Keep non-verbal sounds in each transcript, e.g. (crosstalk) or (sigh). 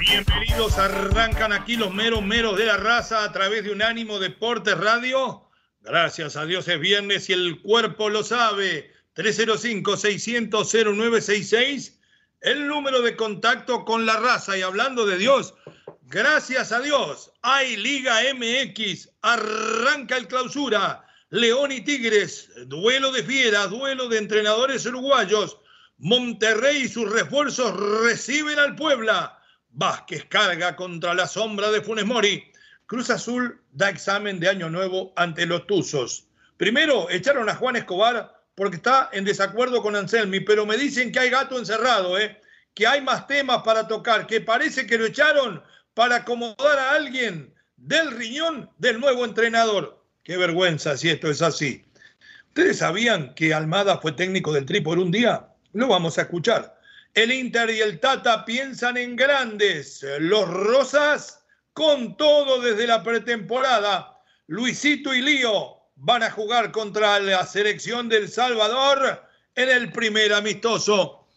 Bienvenidos, arrancan aquí los meros meros de la raza a través de Unánimo Deportes Radio. Gracias a Dios es viernes y el cuerpo lo sabe. 305-600-0966, el número de contacto con la raza. Y hablando de Dios, gracias a Dios, hay Liga MX, arranca el clausura. León y Tigres, duelo de fieras, duelo de entrenadores uruguayos. Monterrey y sus refuerzos reciben al Puebla. Vázquez carga contra la sombra de Funes Mori. Cruz Azul da examen de año nuevo ante los Tuzos. Primero echaron a Juan Escobar porque está en desacuerdo con Anselmi, pero me dicen que hay gato encerrado, ¿eh? que hay más temas para tocar, que parece que lo echaron para acomodar a alguien del riñón del nuevo entrenador. Qué vergüenza si esto es así. ¿Ustedes sabían que Almada fue técnico del Tri por un día? Lo vamos a escuchar. El Inter y el Tata piensan en grandes. Los Rosas con todo desde la pretemporada. Luisito y Lío van a jugar contra la selección del Salvador en el primer amistoso.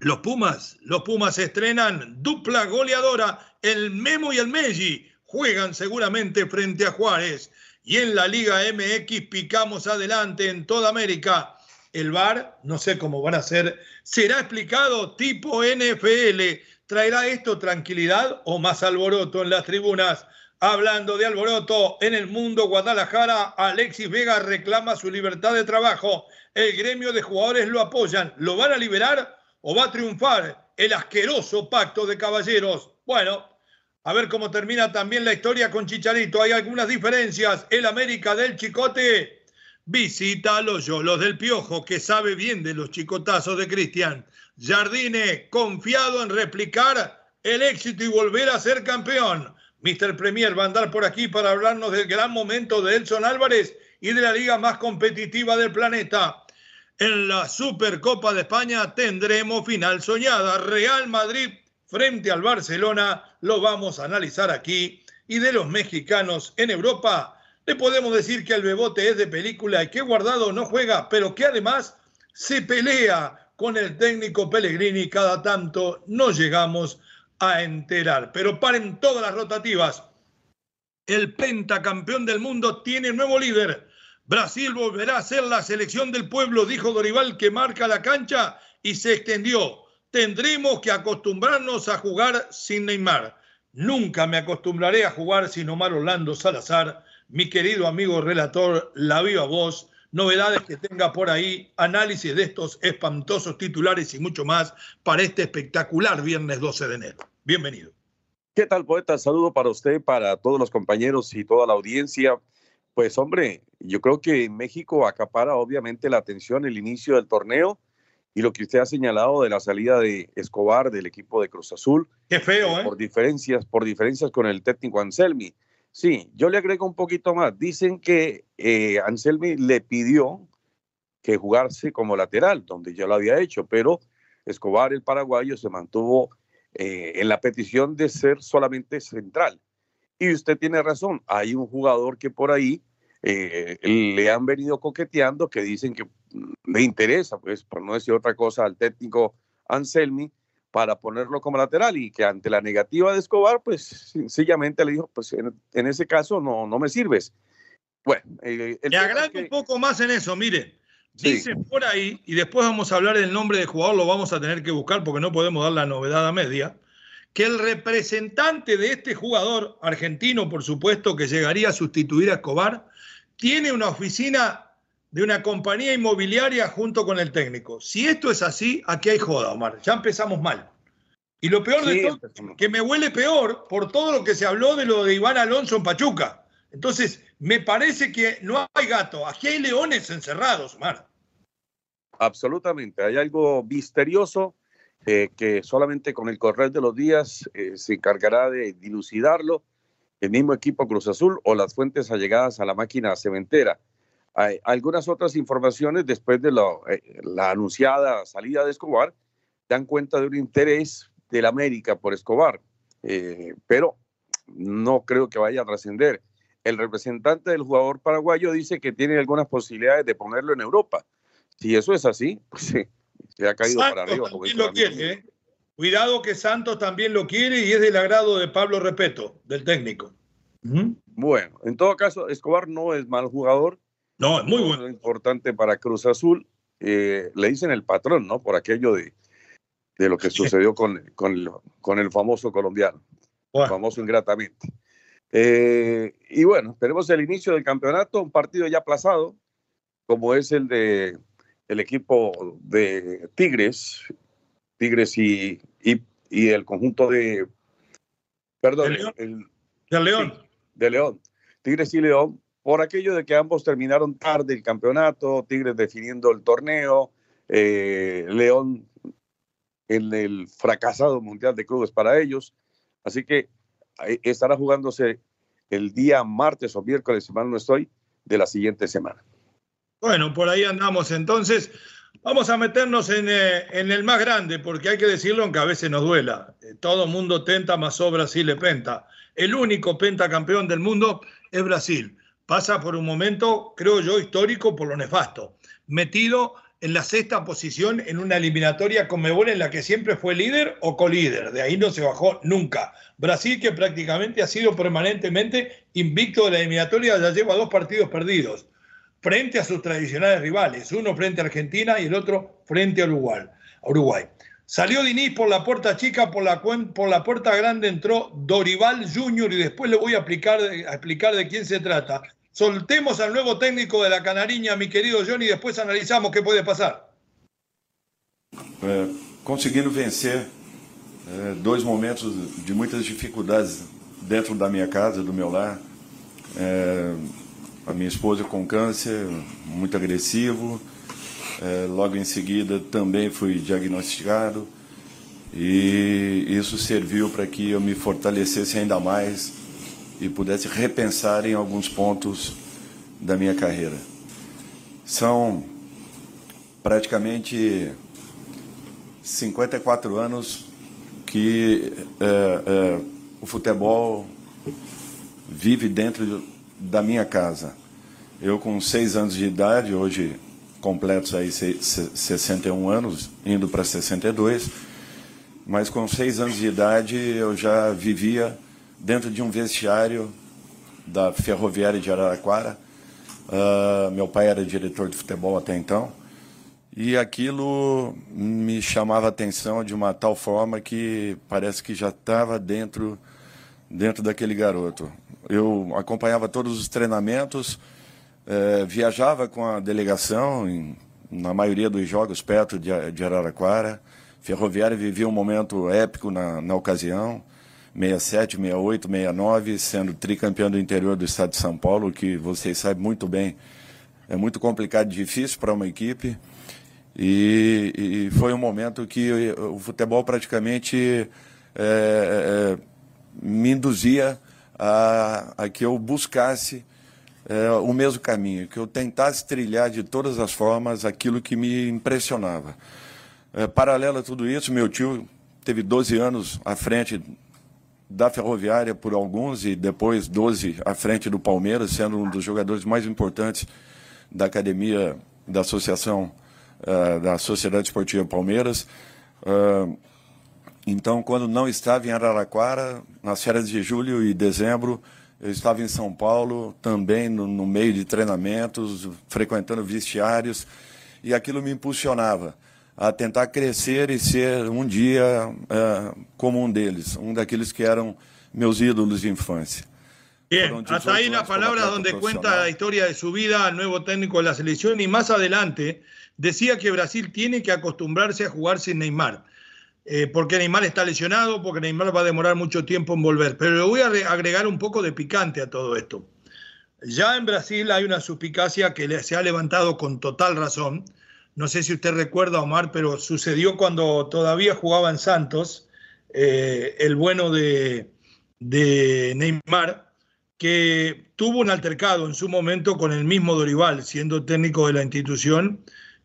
Los Pumas, los Pumas estrenan dupla goleadora, el Memo y el Meji juegan seguramente frente a Juárez. Y en la Liga MX picamos adelante en toda América. El VAR, no sé cómo van a ser, será explicado tipo NFL. ¿Traerá esto tranquilidad o más alboroto en las tribunas? Hablando de alboroto, en el mundo Guadalajara, Alexis Vega reclama su libertad de trabajo. El gremio de jugadores lo apoyan. ¿Lo van a liberar o va a triunfar el asqueroso pacto de caballeros? Bueno, a ver cómo termina también la historia con Chicharito. Hay algunas diferencias. El América del Chicote visita a los Yolos del Piojo, que sabe bien de los chicotazos de Cristian. Jardine, confiado en replicar el éxito y volver a ser campeón. Mr. Premier va a andar por aquí para hablarnos del gran momento de Elson Álvarez y de la liga más competitiva del planeta. En la Supercopa de España tendremos final soñada. Real Madrid frente al Barcelona. Lo vamos a analizar aquí. Y de los mexicanos en Europa, le podemos decir que el Bebote es de película y que Guardado no juega, pero que además se pelea con el técnico Pellegrini cada tanto no llegamos a enterar. Pero paren todas las rotativas. El pentacampeón del mundo tiene nuevo líder. Brasil volverá a ser la selección del pueblo, dijo Dorival, que marca la cancha y se extendió. Tendremos que acostumbrarnos a jugar sin Neymar. Nunca me acostumbraré a jugar sin Omar Orlando Salazar mi querido amigo relator, la viva voz, novedades que tenga por ahí, análisis de estos espantosos titulares y mucho más para este espectacular viernes 12 de enero. Bienvenido. ¿Qué tal, poeta? Saludo para usted, para todos los compañeros y toda la audiencia. Pues hombre, yo creo que México acapara obviamente la atención el inicio del torneo y lo que usted ha señalado de la salida de Escobar del equipo de Cruz Azul. Qué feo, ¿eh? Por diferencias, por diferencias con el técnico Anselmi. Sí, yo le agrego un poquito más. Dicen que eh, Anselmi le pidió que jugase como lateral, donde ya lo había hecho, pero Escobar, el paraguayo, se mantuvo eh, en la petición de ser solamente central. Y usted tiene razón, hay un jugador que por ahí eh, le han venido coqueteando, que dicen que le interesa, pues por no decir otra cosa, al técnico Anselmi, para ponerlo como lateral y que ante la negativa de Escobar, pues sencillamente le dijo, pues en, ese caso no, no me sirves. Bueno, eh, le agrego un poco más en eso, miren. Dicen por ahí, y después vamos a hablar del nombre del jugador, lo vamos a tener que buscar porque no podemos dar la novedad a media, que el representante de este jugador, argentino por supuesto, que llegaría a sustituir a Escobar, tiene una oficina de una compañía inmobiliaria junto con el técnico. Si esto es así, aquí hay joda, Omar. Ya empezamos mal. Y lo peor de todo, que me huele peor por todo lo que se habló de lo de Iván Alonso en Pachuca. Entonces, me parece que no hay gato, aquí hay leones encerrados, Mar. Absolutamente, hay algo misterioso eh, que solamente con el correr de los días eh, se encargará de dilucidarlo el mismo equipo Cruz Azul o las fuentes allegadas a la máquina cementera. Hay algunas otras informaciones después de eh, la anunciada salida de Escobar dan cuenta de un interés del América por Escobar, pero no creo que vaya a trascender. El representante del jugador paraguayo dice que tiene algunas posibilidades de ponerlo en Europa. Si eso es así, pues sí, se ha caído para arriba. Lo quiere, ¿eh? Cuidado que Santos también lo quiere y es del agrado de Pablo Repeto, del técnico. Bueno, en todo caso, Escobar no es mal jugador. No, es muy bueno. importante para Cruz Azul. Eh, le dicen el patrón, ¿no? Por aquello de, de lo que sucedió con, con, con, el famoso colombiano. Famoso ingratamente. Eh, y bueno, tenemos el inicio del campeonato, un partido ya aplazado, como es el de el equipo de Tigres, Tigres y, y, el conjunto de, perdón, de León. de León, Tigres y León, por aquello de que ambos terminaron tarde el campeonato, Tigres definiendo el torneo, eh, León en el fracasado Mundial de Clubes para ellos. Así que estará jugándose el día martes o miércoles, si mal no estoy, de la siguiente semana. Bueno, por ahí andamos entonces. Vamos a meternos en, eh, el más grande, porque hay que decirlo aunque a veces nos duela. Eh, todo mundo tenta, más o Brasil le penta. El único pentacampeón del mundo es Brasil. Pasa por un momento, creo yo, histórico por lo nefasto. Metido en la sexta posición en una eliminatoria con Mebol en la que siempre fue líder o colíder. De ahí no se bajó nunca. Brasil que prácticamente ha sido permanentemente invicto de la eliminatoria, ya lleva dos partidos perdidos frente a sus tradicionales rivales, uno frente a Argentina y el otro frente a Uruguay. Uruguay. Salió Diniz por la puerta chica, por la, puerta grande entró Dorival Junior y después le voy a, a explicar de quién se trata. Soltemos al nuevo técnico de la Canariña, mi querido Johnny, y después analizamos qué puede pasar. É, conseguindo vencer é, dois momentos de muitas dificuldades dentro da minha casa, do meu lar. A minha esposa com câncer, muito agressivo. É, logo em seguida também fui diagnosticado e isso serviu para que eu me fortalecesse ainda mais e pudesse repensar em alguns pontos da minha carreira. São praticamente 54 anos que é, é, o futebol vive dentro da minha casa. Eu com seis anos de idade, hoje completos aí 61 anos, indo para 62, mas com seis anos de idade eu já vivia dentro de um vestiário da Ferroviária de Araraquara. Uh, meu pai era diretor de futebol até então. E aquilo me chamava a atenção de uma tal forma que parece que já estava dentro, dentro daquele garoto. Eu acompanhava todos os treinamentos, é, viajava com a delegação em, na maioria dos jogos perto de, de Araraquara. Ferroviária vivia um momento épico na, na ocasião. 67, 68, 69, sendo tricampeão do interior do estado de São Paulo, que vocês sabem muito bem, é muito complicado e difícil para uma equipe. E, e, foi um momento que o futebol praticamente é, é, me induzia a, a que eu buscasse é, o mesmo caminho, que eu tentasse trilhar de todas as formas aquilo que me impressionava. É, paralelo a tudo isso, meu tio teve 12 anos à frente da Ferroviária por alguns e depois 12 à frente do Palmeiras, sendo um dos jogadores mais importantes da academia da Associação uh, da Sociedade Esportiva Palmeiras. Uh, então, quando não estava em Araraquara, nas férias de julho e dezembro, eu estava em São Paulo, também no, no meio de treinamentos, frequentando vestiários, e aquilo me impulsionava a tentar crescer e ser um dia é, como um deles, um daqueles que eram meus ídolos de infância. Bien, hasta ahí las palabras donde cuenta la historia de su vida al nuevo técnico de la selección y más adelante decía que Brasil tiene que acostumbrarse a jugar sin Neymar. Eh, porque Neymar está lesionado, porque Neymar va a demorar mucho tiempo en volver. Pero le voy a agregar un poco de picante a todo esto. Ya en Brasil hay una suspicacia que se ha levantado con total razón. No sé si usted recuerda, Omar, pero sucedió cuando todavía jugaba en Santos, eh, el bueno de, de Neymar, que tuvo un altercado en su momento con el mismo Dorival, siendo técnico de la institución,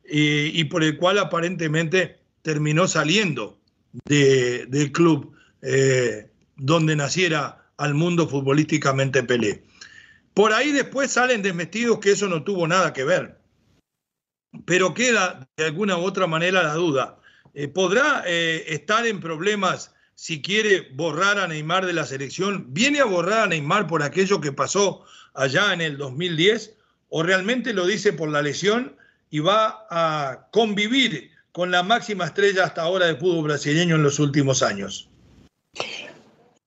y, por el cual aparentemente terminó saliendo del club eh, donde naciera al mundo futbolísticamente Pelé. Por ahí después salen desmestidos que eso no tuvo nada que ver. Pero queda de alguna u otra manera la duda. Eh, ¿Podrá eh, estar en problemas si quiere borrar a Neymar de la selección? ¿Viene a borrar a Neymar por aquello que pasó allá en el 2010? ¿O realmente lo dice por la lesión y va a convivir con la máxima estrella hasta ahora del fútbol brasileño en los últimos años?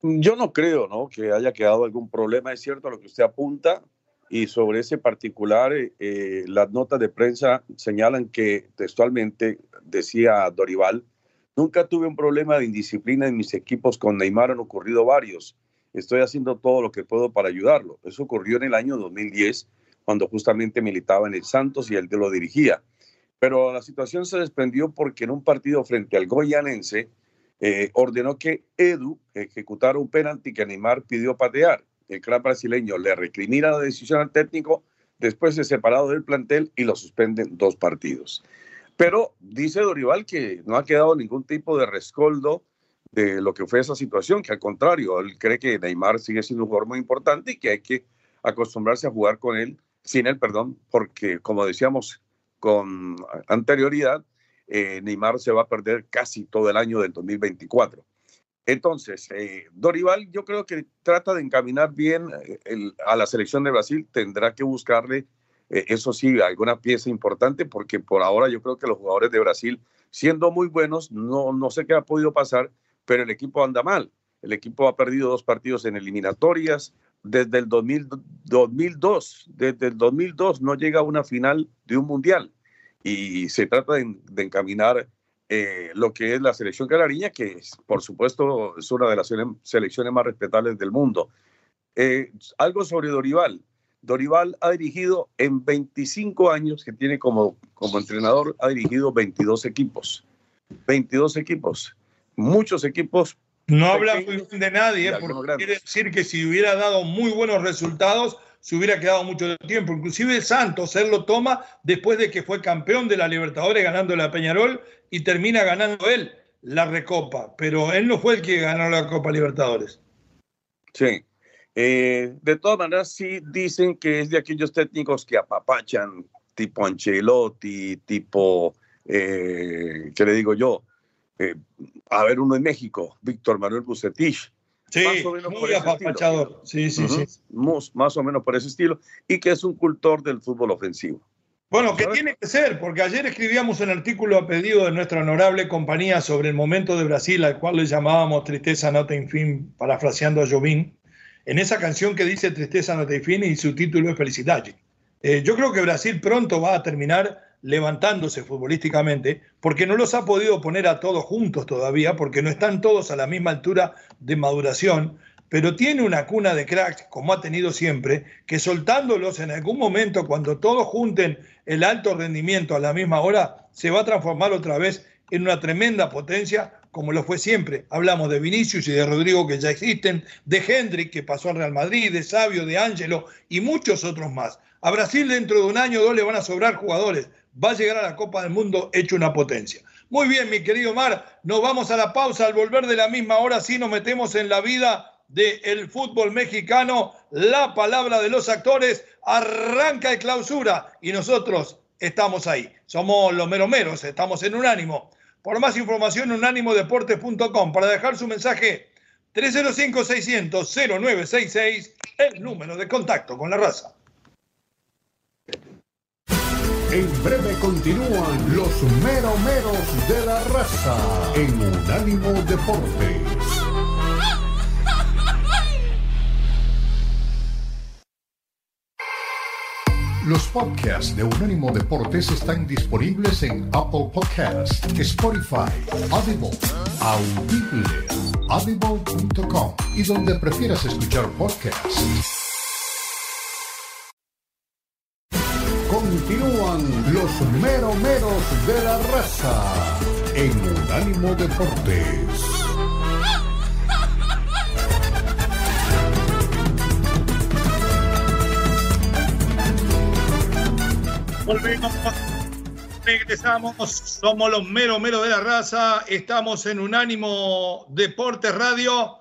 Yo no creo ¿no? que haya quedado algún problema, es cierto lo que usted apunta, y sobre ese particular, eh, las notas de prensa señalan que textualmente decía Dorival, nunca tuve un problema de indisciplina en mis equipos con Neymar, han ocurrido varios, estoy haciendo todo lo que puedo para ayudarlo. Eso ocurrió en el año 2010, cuando justamente militaba en el Santos y él lo dirigía. Pero la situación se desprendió porque en un partido frente al Goyanense, eh, ordenó que Edu ejecutara un penalti que Neymar pidió patear. El club brasileño le recrimina la decisión al técnico, después se separado del plantel y lo suspenden dos partidos. Pero dice Dorival que no ha quedado ningún tipo de rescoldo de lo que fue esa situación, que al contrario, él cree que Neymar sigue siendo un jugador muy importante y que hay que acostumbrarse a jugar con él, sin él, perdón, porque como decíamos con anterioridad, eh, Neymar se va a perder casi todo el año del 2024. Entonces, eh, Dorival yo creo que trata de encaminar bien eh, a la selección de Brasil, tendrá que buscarle, eso sí, alguna pieza importante, porque por ahora yo creo que los jugadores de Brasil, siendo muy buenos, no, no sé qué ha podido pasar, pero el equipo anda mal. El equipo ha perdido dos partidos en eliminatorias desde el 2002. Desde el 2002 no llega a una final de un mundial y se trata de, encaminar eh, lo que es la selección canariña, que es, por supuesto es una de las selecciones más respetables del mundo. Eh, algo sobre Dorival. Dorival ha dirigido en 25 años que tiene como, como entrenador, ha dirigido 22 equipos. 22 equipos. Muchos equipos. No habla muy bien de nadie, porque quiere decir que si hubiera dado muy buenos resultados, se hubiera quedado mucho tiempo. Inclusive Santos, él lo toma después de que fue campeón de la Libertadores ganando la Peñarol y termina ganando él la Recopa, pero él no fue el que ganó la Copa Libertadores. Sí. Eh, de todas maneras, sí dicen que es de aquellos técnicos que apapachan, tipo Ancelotti, tipo, eh, ¿qué le digo yo? Eh, a ver, uno en México, Víctor Manuel Bucetich, Sí, más o menos muy apapachador. Sí, sí, sí. Más, o menos por ese estilo. Y que es un cultor del fútbol ofensivo. Bueno, que tiene que ser, porque ayer escribíamos un artículo a pedido de nuestra honorable compañía sobre el momento de Brasil, al cual le llamábamos Tristeza Nota en Fin, parafraseando a Jovín, en esa canción que dice Tristeza Nota en Fin y su título es Felicidade. Eh, yo creo que Brasil pronto va a terminar levantándose futbolísticamente, porque no los ha podido poner a todos juntos todavía, porque no están todos a la misma altura de maduración, pero tiene una cuna de cracks, como ha tenido siempre, que soltándolos en algún momento, cuando todos junten el alto rendimiento a la misma hora, se va a transformar otra vez en una tremenda potencia, como lo fue siempre. Hablamos de Vinicius y de Rodrigo que ya existen, de Hendrik que pasó al Real Madrid, de Sabio, de Ángelo y muchos otros más. A Brasil dentro de un año o dos le van a sobrar jugadores, va a llegar a la Copa del Mundo hecho una potencia. Muy bien, mi querido Mar, nos vamos a la pausa. Al volver de la misma hora, sí nos metemos en la vida del fútbol mexicano. La palabra de los actores arranca de clausura y nosotros estamos ahí. Somos los meromeros, estamos en Unánimo. Por más información, unánimodeportes.com. Para dejar su mensaje, 305-600-0966, el número de contacto con la raza. En breve continúan los meromeros de la raza en Unánimo Deportes. Los podcasts de Unánimo Deportes están disponibles en Apple Podcasts, Spotify, Audible audible, audible.com y donde prefieras escuchar podcasts. Los meromeros de la raza en Unánimo Deportes. Volvemos, regresamos, somos los mero mero de la raza, estamos en Unánimo Deportes Radio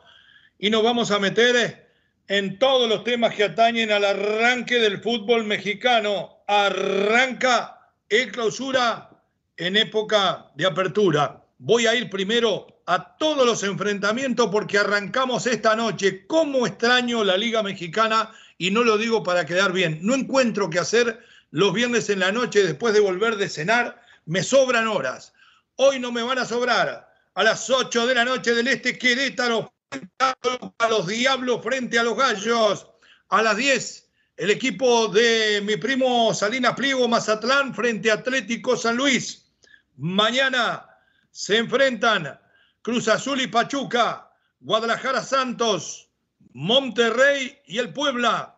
y nos vamos a meter en todos los temas que atañen al arranque del fútbol mexicano. Arranca el clausura en época de apertura. Voy a ir primero a todos los enfrentamientos porque arrancamos esta noche. ¿Cómo extraño la Liga Mexicana? Y no lo digo para quedar bien. No encuentro qué hacer los viernes en la noche después de volver de cenar, me sobran horas. Hoy no me van a sobrar. A las 8 de la noche del Este, Querétaro, a los Diablos frente a los Gallos. A las 10, el equipo de mi primo Salinas Pliego Mazatlán frente a Atlético San Luis. Mañana se enfrentan Cruz Azul y Pachuca, Guadalajara Santos, Monterrey y el Puebla.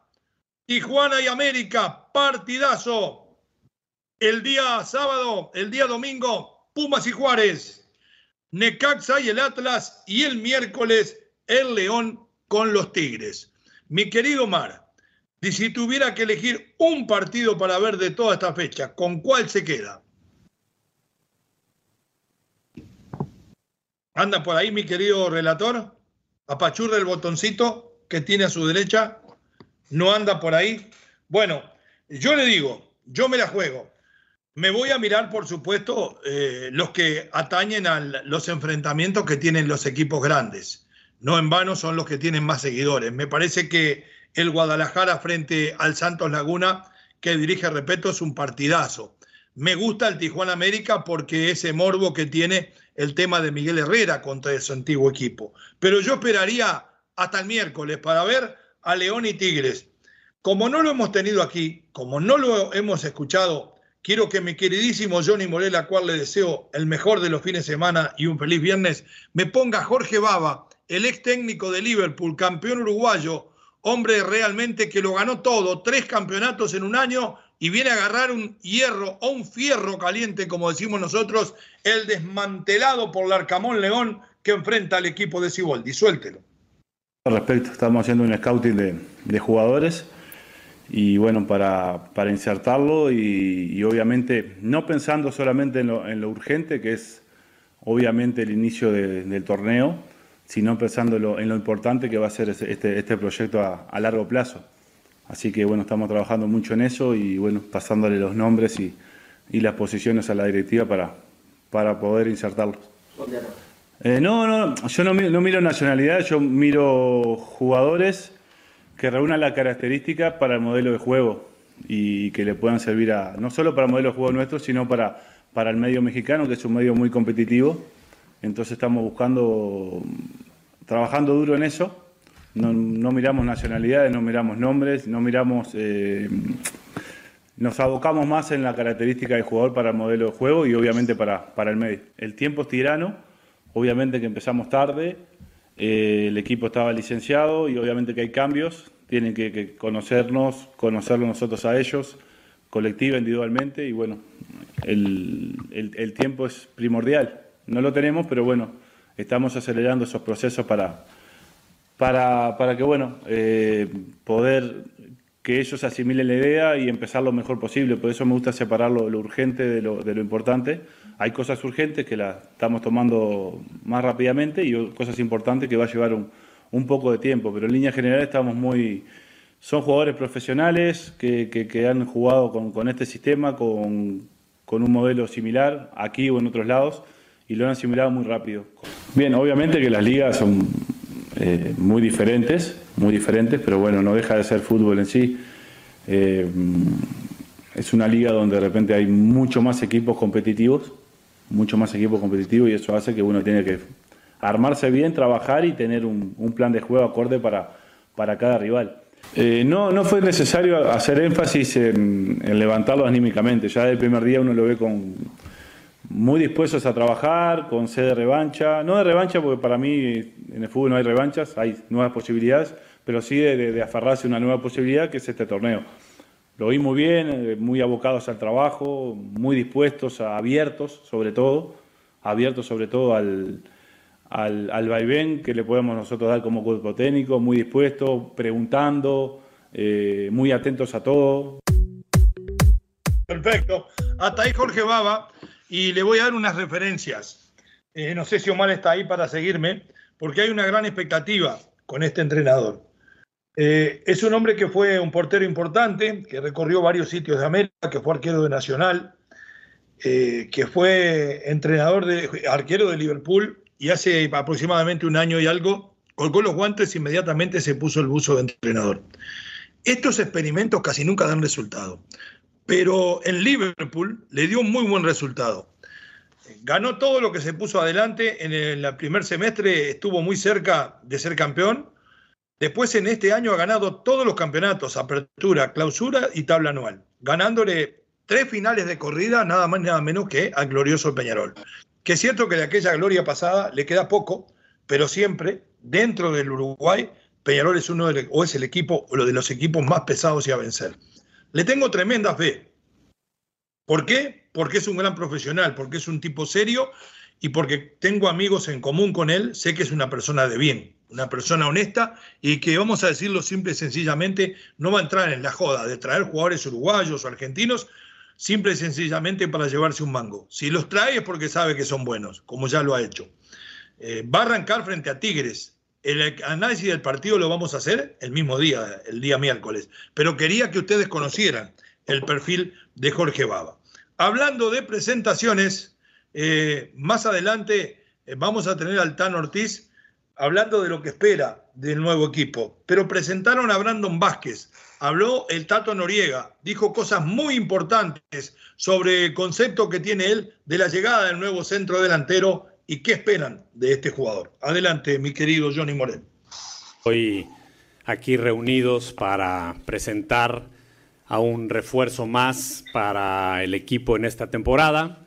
Tijuana y América, partidazo. El día sábado, el día domingo, Pumas y Juárez. Necaxa y el Atlas. Y el miércoles, el León con los Tigres. Mi querido Mar, y si tuviera que elegir un partido para ver de toda esta fecha, ¿con cuál se queda? ¿Anda por ahí mi querido relator? Apachurra el botoncito que tiene a su derecha no anda por ahí. Bueno, yo le digo, yo me la juego. Me voy a mirar, por supuesto, eh, los que atañen a los enfrentamientos que tienen los equipos grandes. No en vano son los que tienen más seguidores. Me parece que el Guadalajara frente al Santos Laguna, que dirige Repeto, es un partidazo. Me gusta el Tijuana América porque ese morbo que tiene el tema de Miguel Herrera contra su antiguo equipo. Pero yo esperaría hasta el miércoles para ver a León y Tigres. Como no lo hemos tenido aquí, como no lo hemos escuchado, quiero que mi queridísimo Johnny Morel, a cual le deseo el mejor de los fines de semana y un feliz viernes, me ponga Jorge Baba, el ex técnico de Liverpool, campeón uruguayo, hombre realmente que lo ganó todo, tres campeonatos en un año y viene a agarrar un hierro o un fierro caliente, como decimos nosotros, el desmantelado por Larcamón León que enfrenta al equipo de Ciboldi. Suéltelo. Al respecto, estamos haciendo un scouting de, jugadores y bueno, para, para insertarlo y, obviamente no pensando solamente en lo, urgente, que es obviamente el inicio del torneo, sino pensando en lo, importante que va a ser este, este proyecto a, largo plazo. Así que bueno, estamos trabajando mucho en eso y bueno, pasándole los nombres y, las posiciones a la directiva para, para poder insertarlos. Eh, no, no, yo no, no, miro nacionalidad, yo miro jugadores que reúnan la característica para el modelo de juego y que le puedan servir a, no solo para el modelo de juego nuestro, sino para, para el medio mexicano, que es un medio muy competitivo. Entonces estamos buscando, trabajando duro en eso. No, miramos nacionalidades, no miramos nombres, no miramos... Eh, nos abocamos más en la característica del jugador para el modelo de juego y obviamente para, para el medio. El tiempo es tirano Obviamente que empezamos tarde, eh, el equipo estaba licenciado y obviamente que hay cambios, tienen que, conocernos, conocerlo nosotros a ellos, colectiva, individualmente, y bueno, el, tiempo es primordial. No lo tenemos, pero bueno, estamos acelerando esos procesos para, para, para que, bueno, eh, poder que ellos asimilen la idea y empezar lo mejor posible. Por eso me gusta separar lo, urgente de lo, de lo, importante. Hay cosas urgentes que las estamos tomando más rápidamente y cosas importantes que va a llevar un, un poco de tiempo. Pero en línea general estamos muy... Son jugadores profesionales que, que, han jugado con, con este sistema, con, con, un modelo similar aquí o en otros lados y lo han asimilado muy rápido. Bien, obviamente que las ligas son eh, muy diferentes, muy diferentes, pero bueno, no deja de ser fútbol en sí. Eh, es una liga donde de repente hay mucho más equipos competitivos, mucho más equipos competitivos y eso hace que uno tiene que armarse bien, trabajar y tener un, plan de juego acorde para, para cada rival. Eh, no, no fue necesario hacer énfasis en, levantarlo anímicamente, ya del primer día uno lo ve con muy dispuestos a trabajar, con sed de revancha, no de revancha porque para mí en el fútbol no hay revanchas, hay nuevas posibilidades, pero sí de, aferrarse a una nueva posibilidad que es este torneo. Lo vi muy bien, eh, muy abocados al trabajo, muy dispuestos, abiertos sobre todo, abiertos sobre todo al, al, al vaivén que le podemos nosotros dar como cuerpo técnico, muy dispuestos, preguntando, eh, muy atentos a todo. Perfecto. Hasta ahí Jorge Baba y le voy a dar unas referencias. Eh, no sé si Omar está ahí para seguirme, porque hay una gran expectativa con este entrenador. Eh, es un hombre que fue un portero importante, que recorrió varios sitios de América, que fue arquero de Nacional, que fue entrenador de arquero de Liverpool y hace aproximadamente un año y algo colgó los guantes e inmediatamente se puso el buzo de entrenador. Estos experimentos casi nunca dan resultado, pero en Liverpool le dio un muy buen resultado. Ganó todo lo que se puso adelante en el primer semestre, estuvo muy cerca de ser campeón. Después en este año ha ganado todos los campeonatos, apertura, clausura y tabla anual, ganándole tres finales de corrida, nada más nada menos que al glorioso Peñarol. Que es cierto que de aquella gloria pasada le queda poco, pero siempre dentro del Uruguay Peñarol es uno de, o es el equipo o de los equipos más pesados y a vencer. Le tengo tremenda fe. ¿Por qué? Porque es un gran profesional, porque es un tipo serio y porque tengo amigos en común con él, sé que es una persona de bien, una persona honesta y que, vamos a decirlo simple y sencillamente, no va a entrar en la joda de traer jugadores uruguayos o argentinos simple y sencillamente para llevarse un mango. Si los trae es porque sabe que son buenos, como ya lo ha hecho. Eh, va a arrancar frente a Tigres, el análisis del partido lo vamos a hacer el mismo día, el día miércoles, pero quería que ustedes conocieran el perfil de Jorge Baba. Hablando de presentaciones, eh, más adelante eh, vamos a tener al Tan Ortiz hablando de lo que espera del nuevo equipo, pero presentaron a Brandon Vázquez, habló el Tato Noriega, dijo cosas muy importantes sobre el concepto que tiene él de la llegada del nuevo centro delantero y qué esperan de este jugador. Adelante, mi querido Johnny Morel. Hoy aquí reunidos para presentar a un refuerzo más para el equipo en esta temporada,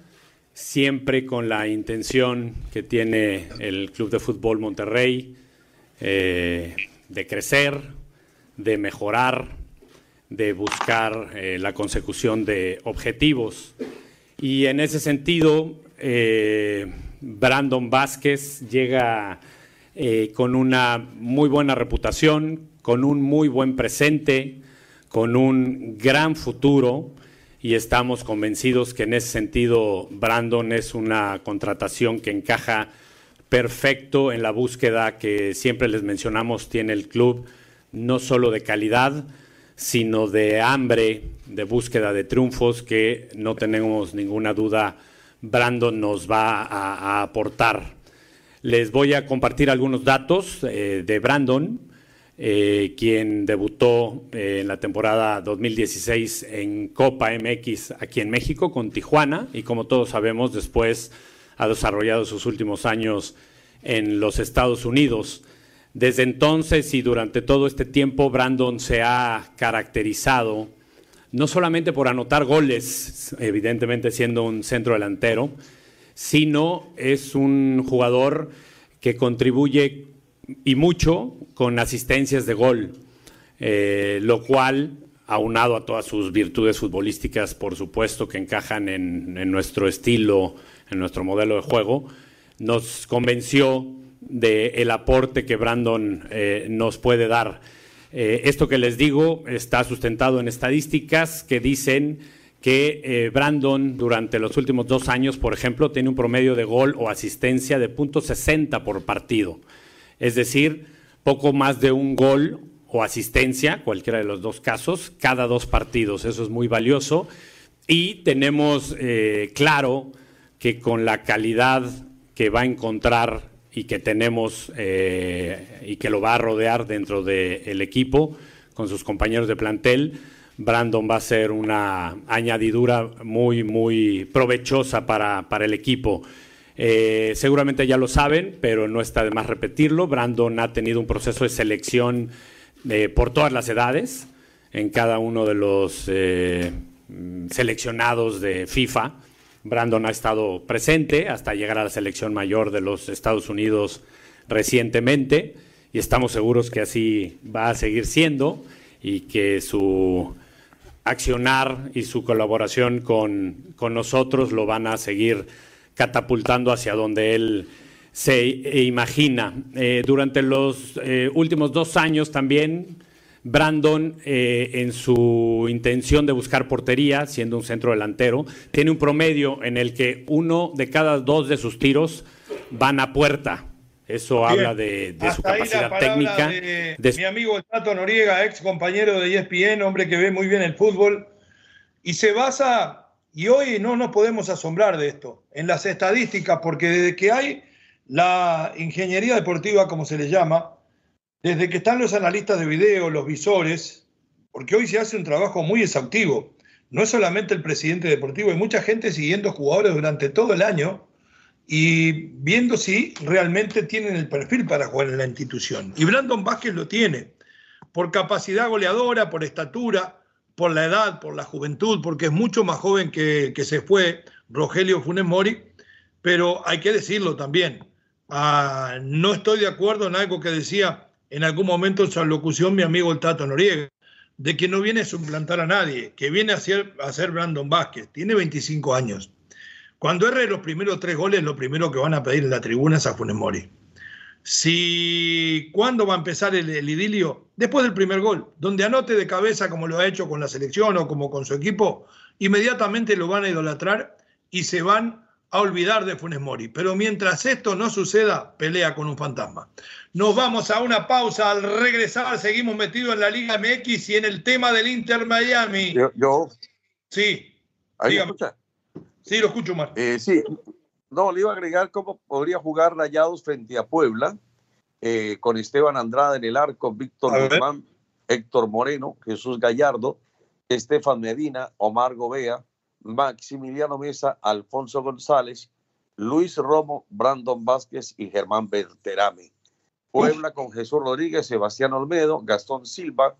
siempre con la intención que tiene el Club de Fútbol Monterrey eh, de crecer, de mejorar, de buscar eh, la consecución de objetivos. Y en ese sentido, eh, Brandon Vázquez llega eh, con una muy buena reputación, con un muy buen presente, con un gran futuro y estamos convencidos que en ese sentido Brandon es una contratación que encaja perfecto en la búsqueda que siempre les mencionamos tiene el club, no solo de calidad, sino de hambre, de búsqueda de triunfos que no tenemos ninguna duda Brandon nos va a, aportar. Les voy a compartir algunos datos eh, de Brandon, eh, quien debutó eh, en la temporada 2016 en Copa MX aquí en México con Tijuana y como todos sabemos después ha desarrollado sus últimos años en los Estados Unidos. Desde entonces y durante todo este tiempo Brandon se ha caracterizado no solamente por anotar goles, evidentemente siendo un centro delantero, sino es un jugador que contribuye y mucho con asistencias de gol, eh, lo cual, aunado a todas sus virtudes futbolísticas, por supuesto, que encajan en, nuestro estilo, en nuestro modelo de juego, nos convenció del aporte que Brandon eh, nos puede dar. Eh, esto que les digo está sustentado en estadísticas que dicen que eh, Brandon durante los últimos dos años, por ejemplo, tiene un promedio de gol o asistencia de .60 por partido. Es decir, poco más de un gol o asistencia, cualquiera de los dos casos, cada dos partidos. Eso es muy valioso. Y tenemos eh, claro que con la calidad que va a encontrar y que tenemos eh, y que lo va a rodear dentro del equipo con sus compañeros de plantel. Brandon va a ser una añadidura muy, muy provechosa para, para el equipo. Eh, seguramente ya lo saben, pero no está de más repetirlo. Brandon ha tenido un proceso de selección eh, por todas las edades en cada uno de los seleccionados de FIFA Brandon ha estado presente hasta llegar a la selección mayor de los Estados Unidos recientemente y estamos seguros que así va a seguir siendo y que su accionar y su colaboración con, con nosotros lo van a seguir catapultando hacia donde él se imagina. Eh, durante los eh, últimos dos años también, Brandon, eh, en su intención de buscar portería, siendo un centro delantero, tiene un promedio en el que uno de cada dos de sus tiros van a puerta. Eso habla de, su capacidad técnica. De, Mi amigo Tato Noriega, ex compañero de ESPN, hombre que ve muy bien el fútbol, y se basa, y hoy no nos podemos asombrar de esto, en las estadísticas, porque desde que hay la ingeniería deportiva, como se le llama, desde que están los analistas de video, los visores, porque hoy se hace un trabajo muy exhaustivo. No es solamente el presidente deportivo, hay mucha gente siguiendo jugadores durante todo el año y viendo si realmente tienen el perfil para jugar en la institución. Y Brandon Vázquez lo tiene, por capacidad goleadora, por estatura, por la edad, por la juventud, porque es mucho más joven que, se fue Rogelio Funes Mori, pero hay que decirlo también, ah, no estoy de acuerdo en algo que decía en algún momento en su alocución mi amigo el Tato Noriega, de que no viene a suplantar a nadie, que viene a ser, a ser Brandon Vázquez, tiene 25 años cuando erre los primeros tres goles, lo primero que van a pedir en la tribuna es a Funes Mori. Si, ¿Cuándo va a empezar el, idilio? Después del primer gol, donde anote de cabeza como lo ha hecho con la selección o como con su equipo, inmediatamente lo van a idolatrar y se van a olvidar de Funes Mori. Pero mientras esto no suceda, pelea con un fantasma. Nos vamos a una pausa. Al regresar, seguimos metidos en la Liga MX y en el tema del Inter Miami. Yo. Sí. Ahí Sí, lo escucho, Mar. Eh, sí, no, le iba a agregar cómo podría jugar Rayados frente a Puebla, eh, con Esteban Andrade en el arco, Víctor Guzmán, Héctor Moreno, Jesús Gallardo, Estefan Medina, Omar Gobea, Maximiliano Mesa, Alfonso González, Luis Romo, Brandon Vázquez y Germán Berterame. Puebla con Jesús Rodríguez, Sebastián Olmedo, Gastón Silva,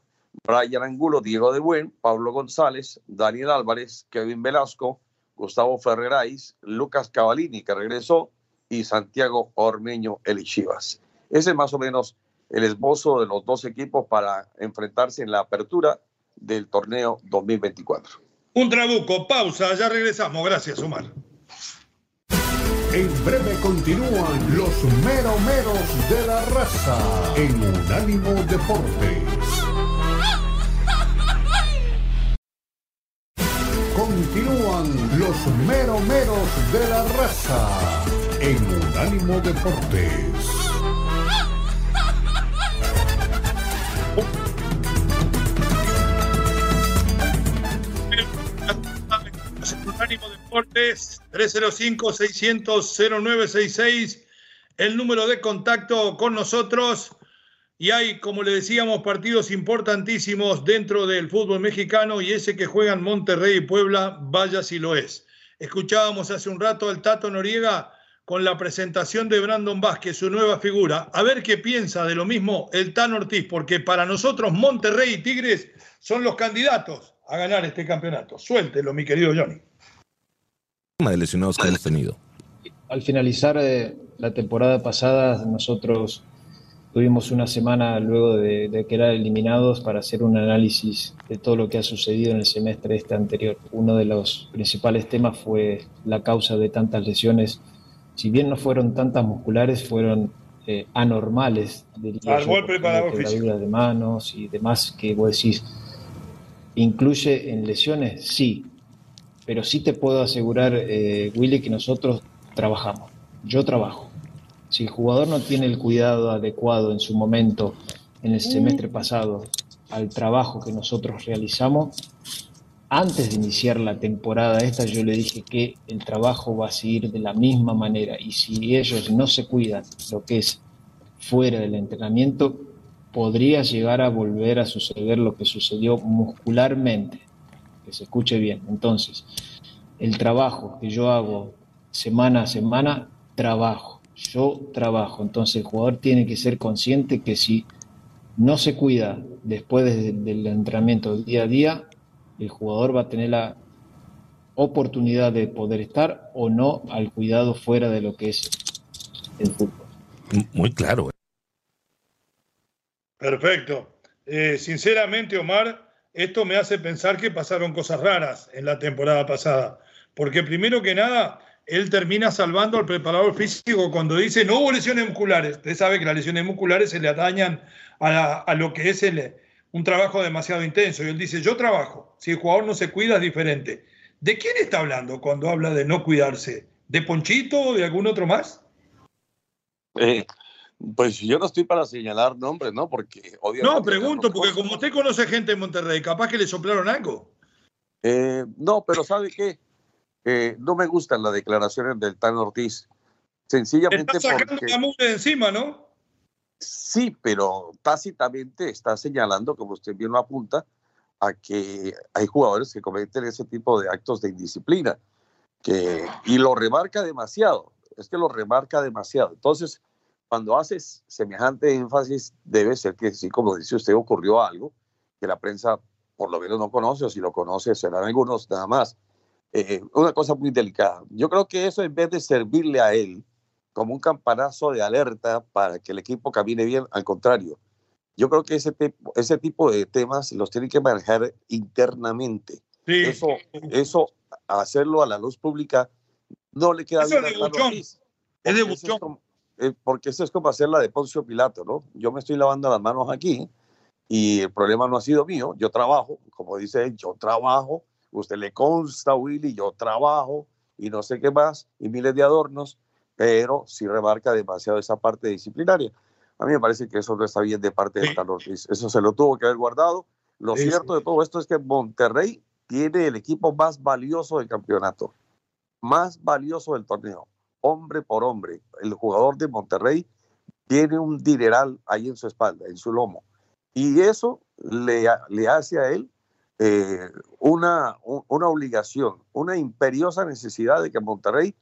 Brian Angulo, Diego de Buen, Pablo González, Daniel Álvarez, Kevin Velasco, Gustavo Ferrerais, Lucas Cavalini, que regresó, y Santiago Ormeño Elichivas. Ese es más o menos el esbozo de los dos equipos para enfrentarse en la apertura del torneo 2024. Un trabuco, pausa, ya regresamos. Gracias, Omar. En breve continúan los meromeros de la raza en Unánimo Deportes. Continúan los meromeros de la raza en Unánimo Deportes. Unánimo Deportes 305-600-0966, el número de contacto con nosotros y hay, como le decíamos, partidos importantísimos dentro del fútbol mexicano y ese que juegan Monterrey y Puebla, vaya si lo es. Escuchábamos hace un rato al Tato Noriega con la presentación de Brandon Vázquez, su nueva figura. A ver qué piensa de lo mismo el Tan Ortiz, porque para nosotros Monterrey y Tigres son los candidatos a ganar este campeonato. Suéltelo, mi querido Johnny. De lesionados que hemos tenido. Al finalizar eh, la temporada pasada, nosotros Tuvimos una semana luego de, quedar eliminados para hacer un análisis de todo lo que ha sucedido en el semestre este anterior. Uno de los principales temas fue la causa de tantas lesiones. Si bien no fueron tantas musculares, fueron eh, anormales. Al golpe para de manos y demás que vos decís. ¿Incluye en lesiones? Sí. Pero sí te puedo asegurar, eh, Willy, que nosotros trabajamos. Yo trabajo. Si el jugador no tiene el cuidado adecuado en su momento, en el semestre pasado, al trabajo que nosotros realizamos, antes de iniciar la temporada esta yo le dije que el trabajo va a seguir de la misma manera. Y si ellos no se cuidan lo que es fuera del entrenamiento, podría llegar a volver a suceder lo que sucedió muscularmente, que se escuche bien. Entonces, el trabajo que yo hago semana a semana, trabajo yo trabajo. Entonces el jugador tiene que ser consciente que si no se cuida después del entrenamiento día a día, el jugador va a tener la oportunidad de poder estar o no al cuidado fuera de lo que es el fútbol. Muy claro. Perfecto. Eh, sinceramente, Omar, esto me hace pensar que pasaron cosas raras en la temporada pasada. Porque primero que nada, él termina salvando al preparador físico cuando dice no hubo lesiones musculares. Usted sabe que las lesiones musculares se le atañan a, lo que es un trabajo demasiado intenso. Y él dice, yo trabajo. Si el jugador no se cuida es diferente. ¿De quién está hablando cuando habla de no cuidarse? ¿De Ponchito o de algún otro más? Eh, pues yo no estoy para señalar nombres, ¿no? Porque obviamente. No, pregunto, porque como usted conoce gente en Monterrey, capaz que le soplaron algo. Eh, no, pero ¿sabe qué? Eh, no me gustan las declaraciones del Tan Ortiz. Sencillamente. Está sacando porque... la de encima, ¿no? Sí, pero tácitamente está señalando, como usted bien lo apunta, a que hay jugadores que cometen ese tipo de actos de indisciplina. Que, y lo remarca demasiado. Es que lo remarca demasiado. Entonces, cuando haces semejante énfasis, debe ser que sí, como dice usted, ocurrió algo que la prensa por lo menos no conoce, o si lo conoce, serán algunos nada más. Eh, una cosa muy delicada. Yo creo que eso en vez de servirle a él como un campanazo de alerta para que el equipo camine bien, al contrario, yo creo que ese, ese tipo de temas los tienen que manejar internamente. Eso, eso, hacerlo a la luz pública, no le queda bien. Es de buchón. Eh, porque eso es como hacer la de Poncio Pilato, ¿no? Yo me estoy lavando las manos aquí y el problema no ha sido mío. Yo trabajo, como dice él, yo trabajo. Usted le consta, Willy, yo trabajo y no sé qué más, y miles de adornos, pero sí remarca demasiado esa parte disciplinaria. A mí me parece que eso no está bien de parte de Ruiz. Eso se lo tuvo que haber guardado. Lo cierto de todo esto es que Monterrey tiene el equipo más valioso del campeonato, más valioso del torneo hombre por hombre. El jugador de Monterrey tiene un dineral ahí en su espalda, en su lomo. Y eso le, le hace a él eh, una, una obligación, una imperiosa necesidad de que Monterrey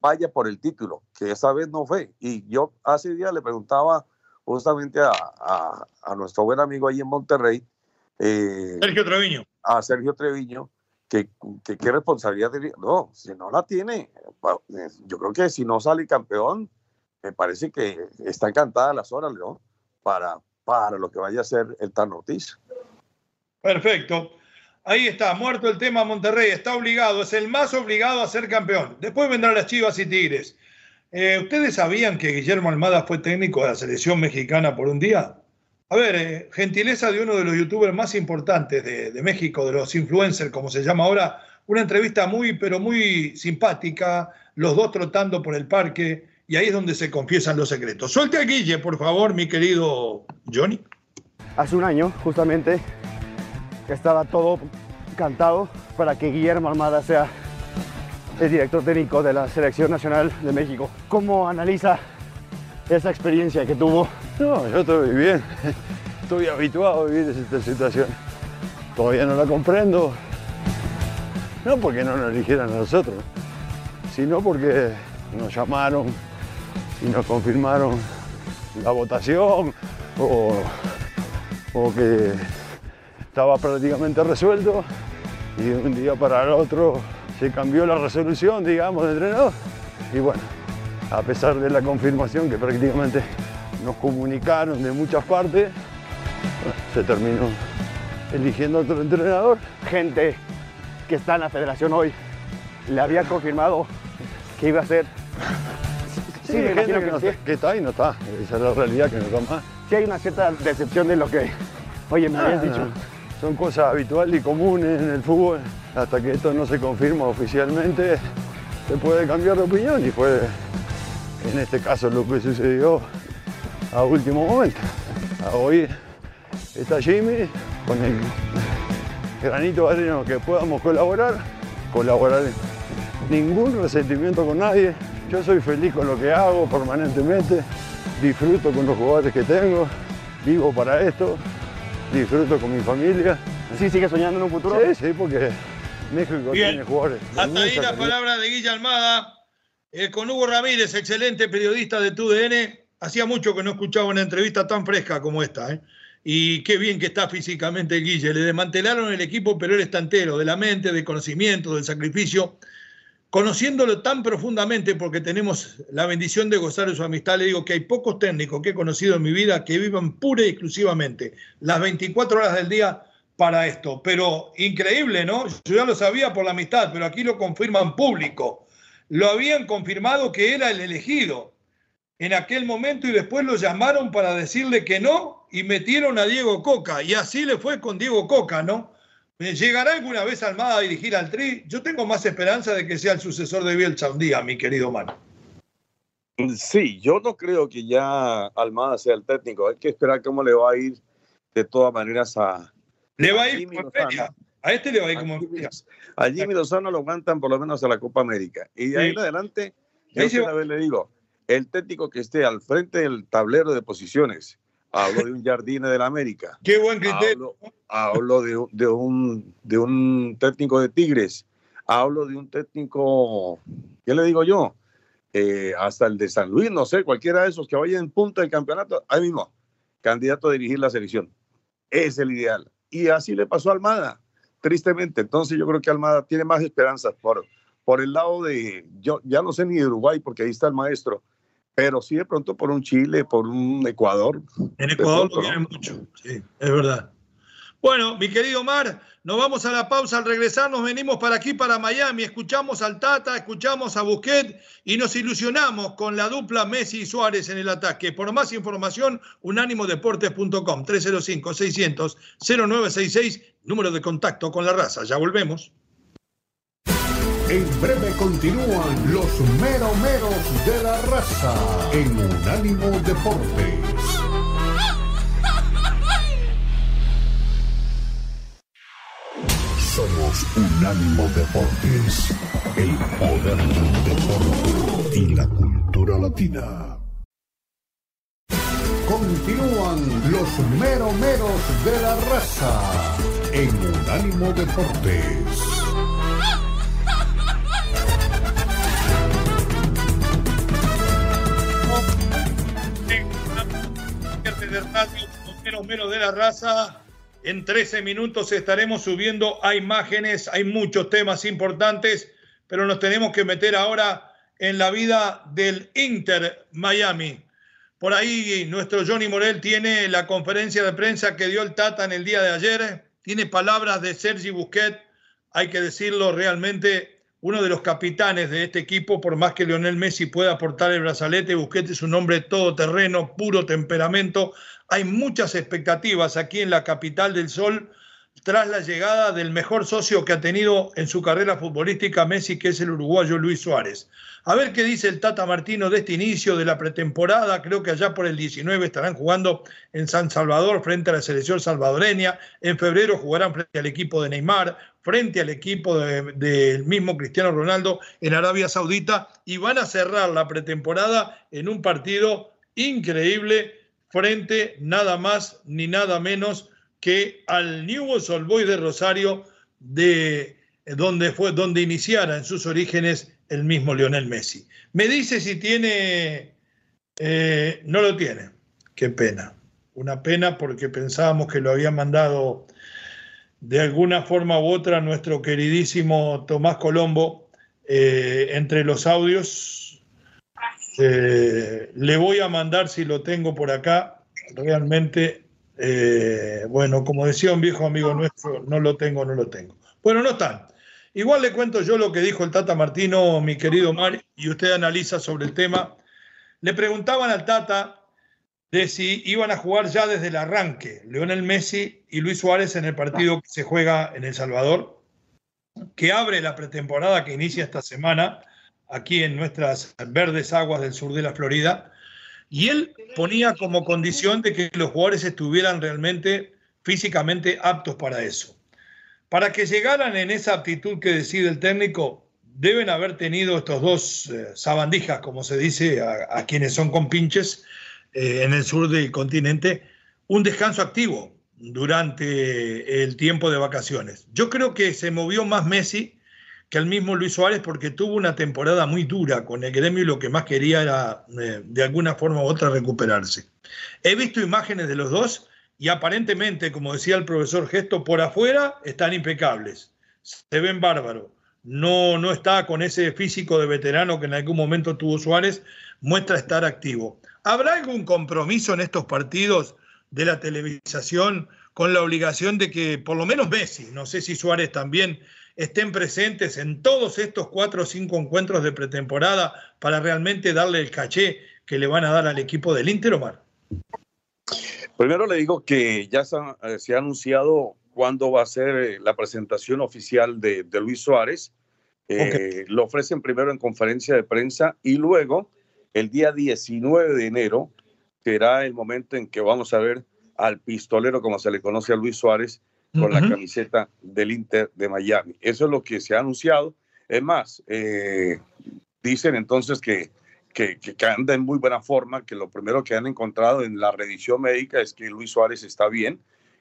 vaya por el título, que esa vez no fue. Y yo hace días le preguntaba justamente a, a, nuestro buen amigo ahí en Monterrey, eh, Sergio Treviño. A Sergio Treviño, que, qué responsabilidad tenía. No, si no la tiene, eh, yo creo que si no sale campeón, me parece que está encantada las horas, ¿no? Para, para lo que vaya a ser el Tan Ortiz. Perfecto. Ahí está, muerto el tema Monterrey, está obligado, es el más obligado a ser campeón. Después vendrán las Chivas y Tigres. Eh, ¿Ustedes sabían que Guillermo Almada fue técnico de la selección mexicana por un día? A ver, eh, gentileza de uno de los youtubers más importantes de, México, de los influencers, como se llama ahora, una entrevista muy, pero muy simpática, los dos trotando por el parque, y ahí es donde se confiesan los secretos. Suelte a Guille, por favor, mi querido Johnny. Hace un año, justamente, estaba todo cantado para que Guillermo Almada sea el director técnico de la Selección Nacional de México. ¿Cómo analiza esa experiencia que tuvo? No, yo estoy bien. (laughs) Estoy habituado a vivir esta situación. Todavía no la comprendo. No porque no nos eligieran a nosotros, sino porque nos llamaron y nos confirmaron la votación o, o que estaba prácticamente resuelto y de un día para el otro se cambió la resolución, digamos, de entrenador. Y bueno, a pesar de la confirmación que prácticamente nos comunicaron de muchas partes, se terminó eligiendo otro entrenador. Gente que está en la federación hoy le había confirmado que iba a ser. Sí, gente que, que, está y no está. Esa es la realidad que no está más. Sí hay una cierta decepción de lo que, oye, me habías dicho. Son cosas habituales y comunes en el fútbol. Hasta que esto no se confirma oficialmente, se puede cambiar de opinión y puede en este caso lo que sucedió a último momento. Hoy está Jimmy con el granito de arena que podamos colaborar, colaborar ningún resentimiento con nadie. Yo soy feliz con lo que hago permanentemente, disfruto con los jugadores que tengo, vivo para esto, disfruto con mi familia. ¿Sí sigue soñando en un futuro? Sí, sí, porque México tiene jugadores. Hasta ahí la palabra de Guilla Almada. Eh, con Hugo Ramírez, excelente periodista de TUDN. Hacía mucho que no escuchaba una entrevista tan fresca como esta. ¿eh? y qué bien que está físicamente Guille. Le desmantelaron el equipo, pero él está entero, de la mente, del conocimiento, del sacrificio. Conociéndolo tan profundamente, porque tenemos la bendición de gozar de su amistad, le digo que hay pocos técnicos que he conocido en mi vida que vivan pura y exclusivamente las 24 horas del día para esto. Pero increíble, ¿no? Yo ya lo sabía por la amistad, pero aquí lo confirman público. Lo habían confirmado que era el elegido en aquel momento y después lo llamaron para decirle que no y metieron a Diego Coca. Y así le fue con Diego Coca, ¿no? ¿Llegará alguna vez Almada a dirigir al Tri? Yo tengo más esperanza de que sea el sucesor de Bielsa un día, mi querido Mano. Sí, yo no creo que ya Almada sea el técnico. Hay que esperar cómo le va a ir de todas maneras a. Le va a ir como feria. A este le va a ir como. A Jimmy Lozano lo aguantan por lo menos a la Copa América. Y de ahí en adelante, yo una vez le digo, el técnico que esté al frente del tablero de posiciones hablo de un Jardine del América. (laughs) Qué buen criterio. Hablo, de, de, un, de un técnico de Tigres. Hablo de un técnico, ¿qué le digo yo? Eh, hasta el de San Luis, no sé, cualquiera de esos que vaya en punta del campeonato, ahí mismo, candidato a dirigir la selección. Es el ideal. Y así le pasó a Almada, tristemente. Entonces yo creo que Almada tiene más esperanzas por, por el lado de, yo ya no sé ni de Uruguay, porque ahí está el maestro, pero sí de pronto por un Chile, por un Ecuador. En Ecuador lo tiene mucho, sí, es verdad. Bueno, mi querido Mar, nos vamos a la pausa. Al regresar nos venimos para aquí, para Miami. Escuchamos al Tata, escuchamos a Busquet y nos ilusionamos con la dupla Messi y Suárez en el ataque. Por más información, unánimodeportes.com 305-600-0966, número de contacto con la raza. Ya volvemos. En breve continúan los meromeros de la raza en Unánimo Deportes. Somos Unánimo Deportes, el poder del deporte y la cultura latina. Continúan los meromeros de la raza en Unánimo Deportes. menos de la raza. En 13 minutos estaremos subiendo a imágenes, hay muchos temas importantes, pero nos tenemos que meter ahora en la vida del Inter Miami. Por ahí nuestro Johnny Morel tiene la conferencia de prensa que dio el Tata en el día de ayer, tiene palabras de Sergi Busquet, hay que decirlo realmente uno de los capitanes de este equipo, por más que Lionel Messi pueda aportar el brazalete, Busquets es un hombre todoterreno, puro temperamento. Hay muchas expectativas aquí en la capital del sol tras la llegada del mejor socio que ha tenido en su carrera futbolística Messi, que es el uruguayo Luis Suárez. A ver qué dice el Tata Martino de este inicio de la pretemporada. Creo que allá por el 19 estarán jugando en San Salvador frente a la selección salvadoreña. En febrero jugarán frente al equipo de Neymar frente al equipo del mismo Cristiano Ronaldo en Arabia Saudita y van a cerrar la pretemporada en un partido increíble frente nada más ni nada menos que al Newell's Old Boys de Rosario de donde fue donde iniciara en sus orígenes el mismo Lionel Messi. Me dice si tiene eh, no lo tiene. Qué pena. Una pena porque pensábamos que lo había mandado de alguna forma u otra nuestro queridísimo Tomás Colombo eh, entre los audios. Eh, le voy a mandar si lo tengo por acá. Realmente, bueno, como decía un viejo amigo nuestro, no lo tengo, no lo tengo. Bueno, no están. Igual le cuento yo lo que dijo el Tata Martino, mi querido Mar, y usted analiza sobre el tema. Le preguntaban al Tata de si iban a jugar ya desde el arranque Leonel Messi y Luis Suárez en el partido que se juega en El Salvador, que abre la pretemporada que inicia esta semana aquí en nuestras verdes aguas del sur de la Florida. Y él ponía como condición de que los jugadores estuvieran realmente físicamente aptos para eso. Para que llegaran en esa aptitud que decide el técnico, deben haber tenido estos dos eh, sabandijas, como se dice, a, quienes son compinches, eh, en el sur del continente un descanso activo durante el tiempo de vacaciones. Yo creo que se movió más Messi que el mismo Luis Suárez porque tuvo una temporada muy dura con el gremio y lo que más quería era eh, de alguna forma u otra recuperarse. He visto imágenes de los dos y aparentemente, como decía el profesor Gesto, por afuera están impecables. Se ven bárbaros. No, no está con ese físico de veterano que en algún momento tuvo Suárez, muestra estar activo. ¿Habrá algún compromiso en estos partidos de la televisación con la obligación de que por lo menos Messi, no sé si Suárez también, estén presentes en todos estos cuatro o cinco encuentros de pretemporada para realmente darle el caché que le van a dar al equipo del Inter, Omar? Primero le digo que ya se ha, eh, se ha anunciado cuándo va a ser eh, la presentación oficial de, de Luis Suárez. Eh, Lo ofrecen primero en conferencia de prensa y luego, el día 19 de enero, será el momento en que vamos a ver al pistolero, como se le conoce a Luis Suárez, con la camiseta del Inter de Miami. Eso es lo que se ha anunciado. Es más, eh, dicen entonces que, que, que- anda en muy buena forma, que lo primero que han encontrado en la revisión médica es que Luis Suárez está bien,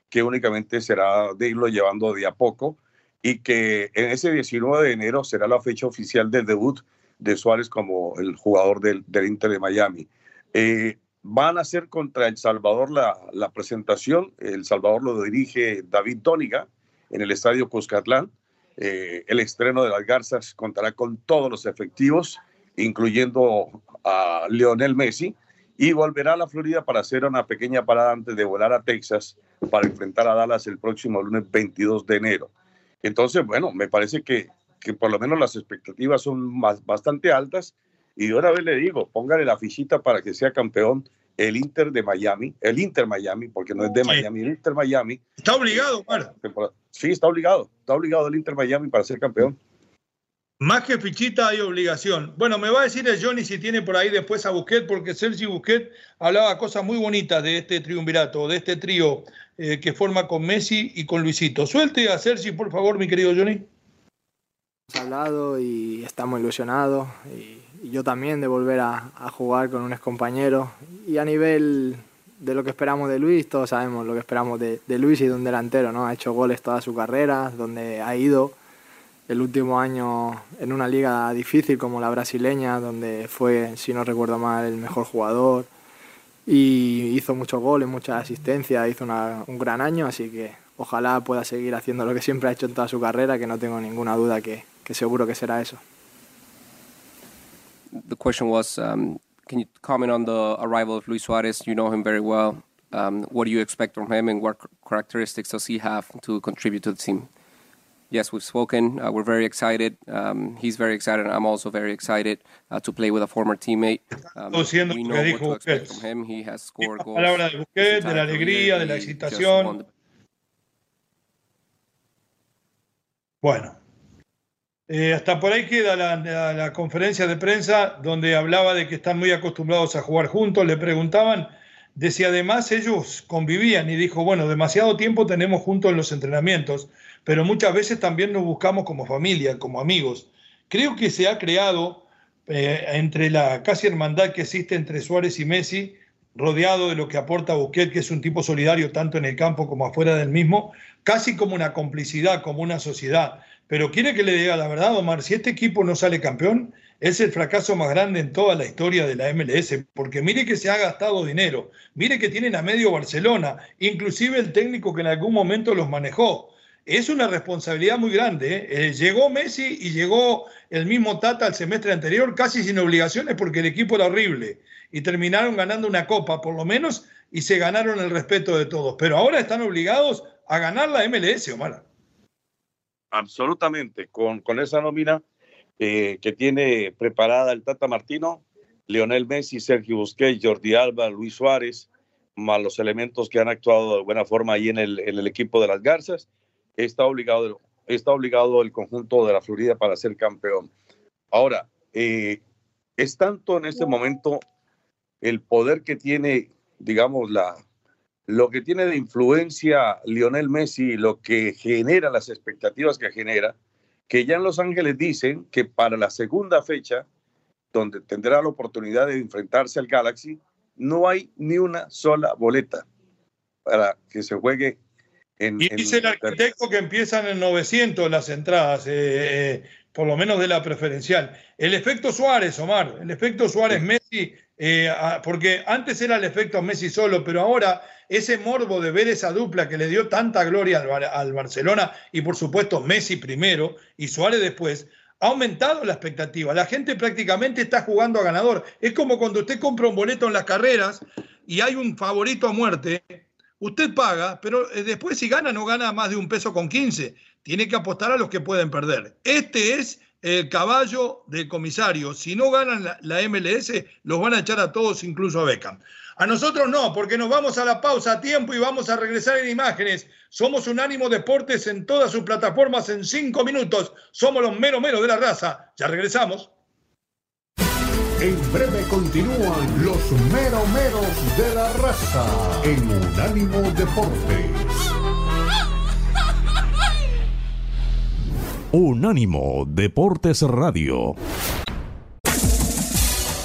que únicamente será de irlo llevando de a poco y que en ese 19 de enero será la fecha oficial del debut de Suárez como el jugador del, del Inter de Miami. Eh, van a hacer contra El Salvador la, la presentación. El Salvador lo dirige David Tóniga en el estadio Cuscatlán. Eh, el estreno de las Garzas contará con todos los efectivos, incluyendo a Lionel Messi, y volverá a la Florida para hacer una pequeña parada antes de volar a Texas para enfrentar a Dallas el próximo lunes 22 de enero. Entonces, bueno, me parece que, que por lo menos las expectativas son más, bastante altas. Y de una vez le digo, póngale la fichita para que sea campeón el Inter de Miami, el Inter Miami, porque no es de Sí. Miami, el Inter Miami. Está obligado, Omar. Sí, está obligado, está obligado el Inter Miami para ser campeón. Más que fichita hay obligación. Bueno, me va a decir el Johnny si tiene por ahí después a Busquets, porque Sergi Busquets hablaba cosas muy bonitas de este triunvirato, de este trío eh, que forma con Messi y con Luisito. Suelte a Sergi, por favor, mi querido Johnny. Hemos hablado y estamos ilusionados y, y yo también de volver a, a jugar con un compañero y a nivel de lo que esperamos de Luis, todos sabemos lo que esperamos de, de Luis y de un delantero, ¿no? Ha hecho goles toda su carrera, donde ha ido el último año en una liga difícil como la brasileña, donde fue, si no recuerdo mal, el mejor jugador y hizo muchos goles, muchas asistencias, hizo una- un gran año, así que ojalá pueda seguir haciendo lo que siempre ha hecho en toda su carrera, que no tengo ninguna duda que, que seguro que será eso. the question was, um, can you comment on the arrival of Luis Suarez? You know him very well. Um, what do you expect from him, and what ch- characteristics does he have to contribute to the team? Yes, we've spoken. Uh, we're very excited. Um, he's very excited. I'm also very excited uh, to play with a former teammate. Um, we know what dijo to expect from him. He has scored goals. Palabra de Busquets, de la alegría, de la excitación. Bueno, Eh, hasta por ahí queda la, la- la conferencia de prensa donde hablaba de que están muy acostumbrados a jugar juntos. Le preguntaban de si además ellos convivían y dijo, bueno, demasiado tiempo tenemos juntos en los entrenamientos, pero muchas veces también nos buscamos como familia, como amigos. Creo que se ha creado eh, entre la casi hermandad que existe entre Suárez y Messi, rodeado de lo que aporta Busquets, que es un tipo solidario tanto en el campo como afuera del mismo, casi como una complicidad, como una sociedad. Pero quiere que le diga la verdad, Omar, si este equipo no sale campeón, es el fracaso más grande en toda la historia de la MLS, porque mire que se ha gastado dinero, mire que tienen a medio Barcelona, inclusive el técnico que en algún momento los manejó. Es una responsabilidad muy grande. ¿eh? Eh, llegó Messi y llegó el mismo Tata al semestre anterior, casi sin obligaciones, porque el equipo era horrible. Y terminaron ganando una copa, por lo menos, y se ganaron el respeto de todos. Pero ahora están obligados a ganar la MLS, Omar. absolutamente con, con esa nómina eh, que tiene preparada el Tata Martino, Lionel Messi, Sergio Busquets, Jordi Alba, Luis Suárez, más los elementos que han actuado de buena forma ahí en el, en el equipo de las Garzas, está obligado, está obligado el conjunto de la Florida para ser campeón. Ahora, eh, es tanto en este momento el poder que tiene, digamos, la, lo que tiene de influencia Lionel Messi, lo que genera las expectativas que genera, que ya en Los Ángeles dicen que para la segunda fecha, donde tendrá la oportunidad de enfrentarse al Galaxy, no hay ni una sola boleta para que se juegue en... Y en- dice el arquitecto que empiezan en 900 las entradas, eh, eh, por lo menos de la preferencial. El efecto Suárez, Omar, el efecto Suárez Messi eh, porque antes era el efecto Messi solo, pero ahora ese morbo de ver esa dupla que le dio tanta gloria al, Barcelona y por supuesto Messi primero y Suárez después, ha aumentado la expectativa. La gente prácticamente está jugando a ganador. Es como cuando usted compra un boleto en las carreras y hay un favorito a muerte, usted paga, pero eh, después si gana no gana más de un peso con 15. Tiene que apostar a los que pueden perder. Este es el caballo del comisario. Si no ganan la, MLS, los van a echar a todos, incluso a Beckham. A nosotros no, porque nos vamos a la pausa a tiempo y vamos a regresar en imágenes. Somos Unánimo Deportes en todas sus plataformas en cinco minutos. Somos los mero mero de la raza. Ya regresamos. En breve continúan los mero meros de la raza en Unánimo Deportes. Unánimo Deportes Radio.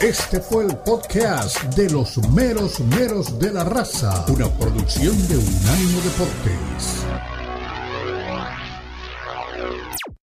Este fue el podcast de los meros meros de la raza, una producción de Unánimo Deportes.